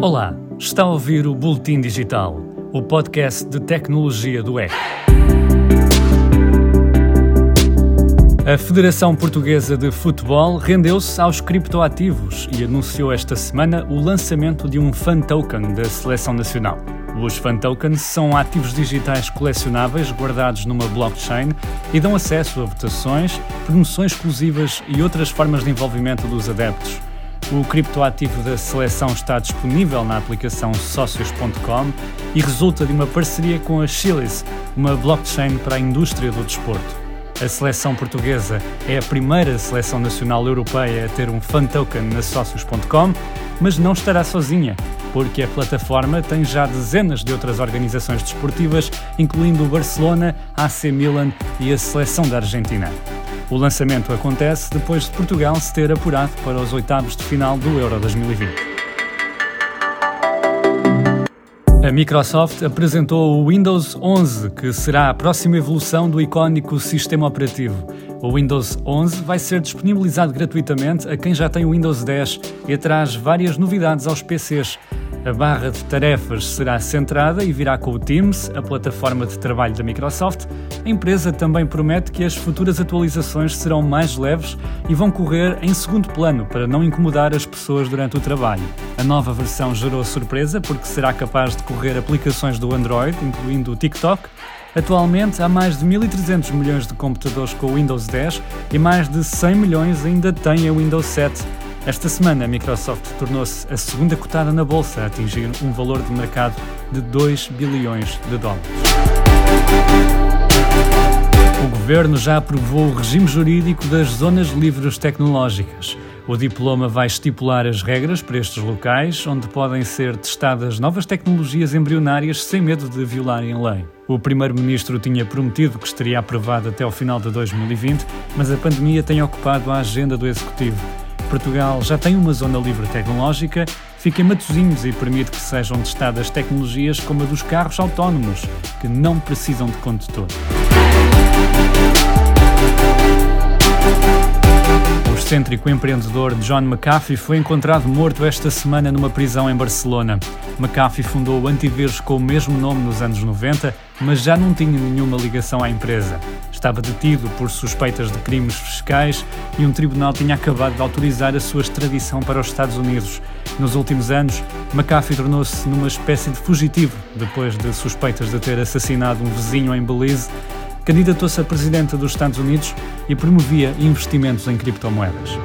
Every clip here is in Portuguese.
Olá, está a ouvir o Boletim Digital, o podcast de tecnologia do EC. A Federação Portuguesa de Futebol rendeu-se aos criptoativos e anunciou esta semana o lançamento de um fan token da seleção nacional. Os fan tokens são ativos digitais colecionáveis guardados numa blockchain e dão acesso a votações, promoções exclusivas e outras formas de envolvimento dos adeptos. O criptoativo da seleção está disponível na aplicação Socios.com e resulta de uma parceria com a Chilis, uma blockchain para a indústria do desporto. A seleção portuguesa é a primeira seleção nacional europeia a ter um fan token na Socios.com, mas não estará sozinha, porque a plataforma tem já dezenas de outras organizações desportivas, incluindo o Barcelona, AC Milan e a seleção da Argentina. O lançamento acontece depois de Portugal se ter apurado para os oitavos de final do Euro 2020. A Microsoft apresentou o Windows 11, que será a próxima evolução do icónico sistema operativo. O Windows 11 vai ser disponibilizado gratuitamente a quem já tem o Windows 10 e traz várias novidades aos PCs. A barra de tarefas será centrada e virá com o Teams, a plataforma de trabalho da Microsoft. A empresa também promete que as futuras atualizações serão mais leves e vão correr em segundo plano para não incomodar as pessoas durante o trabalho. A nova versão gerou surpresa porque será capaz de correr aplicações do Android, incluindo o TikTok. Atualmente há mais de 1.300 milhões de computadores com o Windows 10 e mais de 100 milhões ainda têm o Windows 7. Esta semana, a Microsoft tornou-se a segunda cotada na bolsa a atingir um valor de mercado de 2 bilhões de dólares. O governo já aprovou o regime jurídico das zonas livres tecnológicas. O diploma vai estipular as regras para estes locais, onde podem ser testadas novas tecnologias embrionárias sem medo de violarem a lei. O primeiro-ministro tinha prometido que estaria aprovado até ao final de 2020, mas a pandemia tem ocupado a agenda do executivo. Portugal já tem uma zona livre tecnológica, fica em Matosinhos e permite que sejam testadas tecnologias como a dos carros autónomos, que não precisam de condutor. O excêntrico empreendedor John McAfee foi encontrado morto esta semana numa prisão em Barcelona. McAfee fundou o antivírus com o mesmo nome nos anos 90, mas já não tinha nenhuma ligação à empresa. Estava detido por suspeitas de crimes fiscais e um tribunal tinha acabado de autorizar a sua extradição para os Estados Unidos. Nos últimos anos, McAfee tornou-se numa espécie de fugitivo depois de suspeitas de ter assassinado um vizinho em Belize. Candidatou-se a presidente dos Estados Unidos e promovia investimentos em criptomoedas.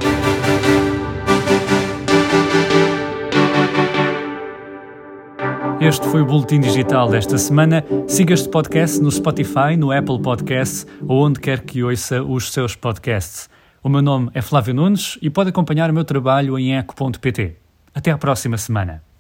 Este foi o Boletim Digital desta semana. Siga este podcast no Spotify, no Apple Podcasts ou onde quer que ouça os seus podcasts. O meu nome é Flávio Nunes e pode acompanhar o meu trabalho em eco.pt. Até à próxima semana.